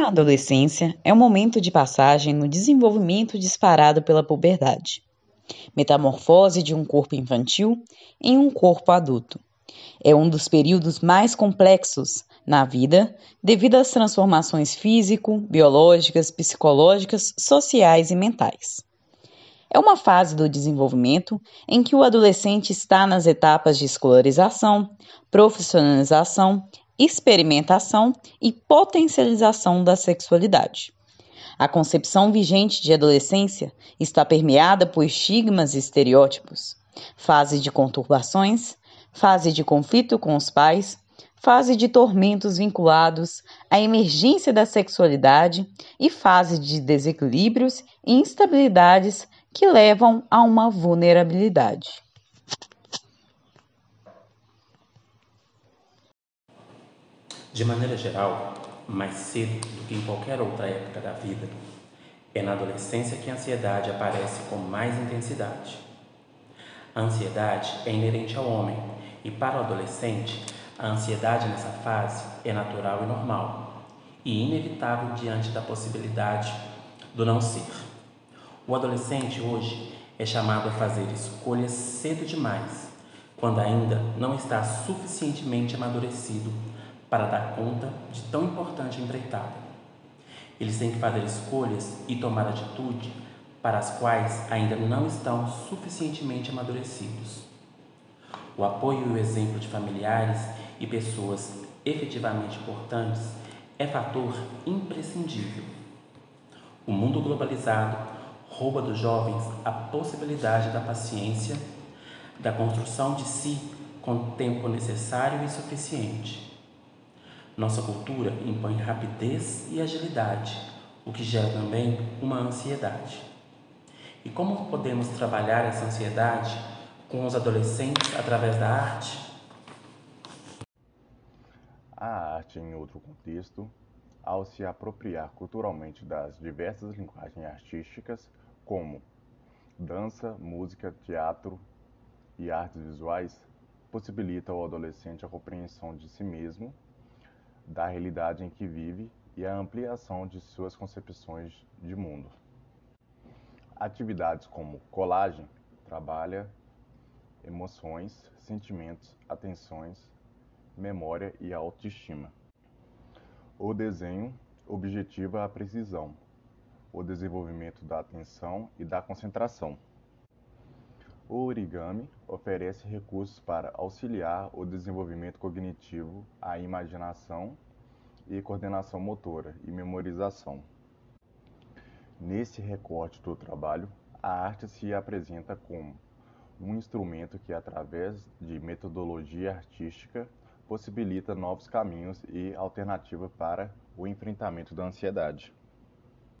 A adolescência é um momento de passagem no desenvolvimento disparado pela puberdade. Metamorfose de um corpo infantil em um corpo adulto. É um dos períodos mais complexos na vida devido às transformações físico, biológicas, psicológicas, sociais e mentais. É uma fase do desenvolvimento em que o adolescente está nas etapas de escolarização, profissionalização, experimentação e potencialização da sexualidade. A concepção vigente de adolescência está permeada por estigmas e estereótipos, fase de conturbações, fase de conflito com os pais, fase de tormentos vinculados à emergência da sexualidade e fase de desequilíbrios e instabilidades que levam a uma vulnerabilidade. De maneira geral, mais cedo do que em qualquer outra época da vida, é na adolescência que a ansiedade aparece com mais intensidade. A ansiedade é inerente ao homem e, para o adolescente, a ansiedade nessa fase é natural e normal e inevitável diante da possibilidade do não ser. O adolescente hoje é chamado a fazer escolhas cedo demais, quando ainda não está suficientemente amadurecido para dar conta de tão importante empreitada. Eles têm que fazer escolhas e tomar atitude para as quais ainda não estão suficientemente amadurecidos. O apoio e o exemplo de familiares e pessoas efetivamente importantes é fator imprescindível. O mundo globalizado rouba dos jovens a possibilidade da paciência, da construção de si com o tempo necessário e suficiente. Nossa cultura impõe rapidez e agilidade, o que gera também uma ansiedade. E como podemos trabalhar essa ansiedade com os adolescentes através da arte? A arte, em outro contexto, ao se apropriar culturalmente das diversas linguagens artísticas, como dança, música, teatro e artes visuais, possibilita ao adolescente a compreensão de si mesmo, da realidade em que vive e a ampliação de suas concepções de mundo. Atividades como colagem trabalha emoções, sentimentos, atenções, memória e autoestima. O desenho objetiva a precisão, o desenvolvimento da atenção e da concentração. O origami oferece recursos para auxiliar o desenvolvimento cognitivo, a imaginação e coordenação motora e memorização. Nesse recorte do trabalho, a arte se apresenta como um instrumento que, através de metodologia artística, possibilita novos caminhos e alternativas para o enfrentamento da ansiedade.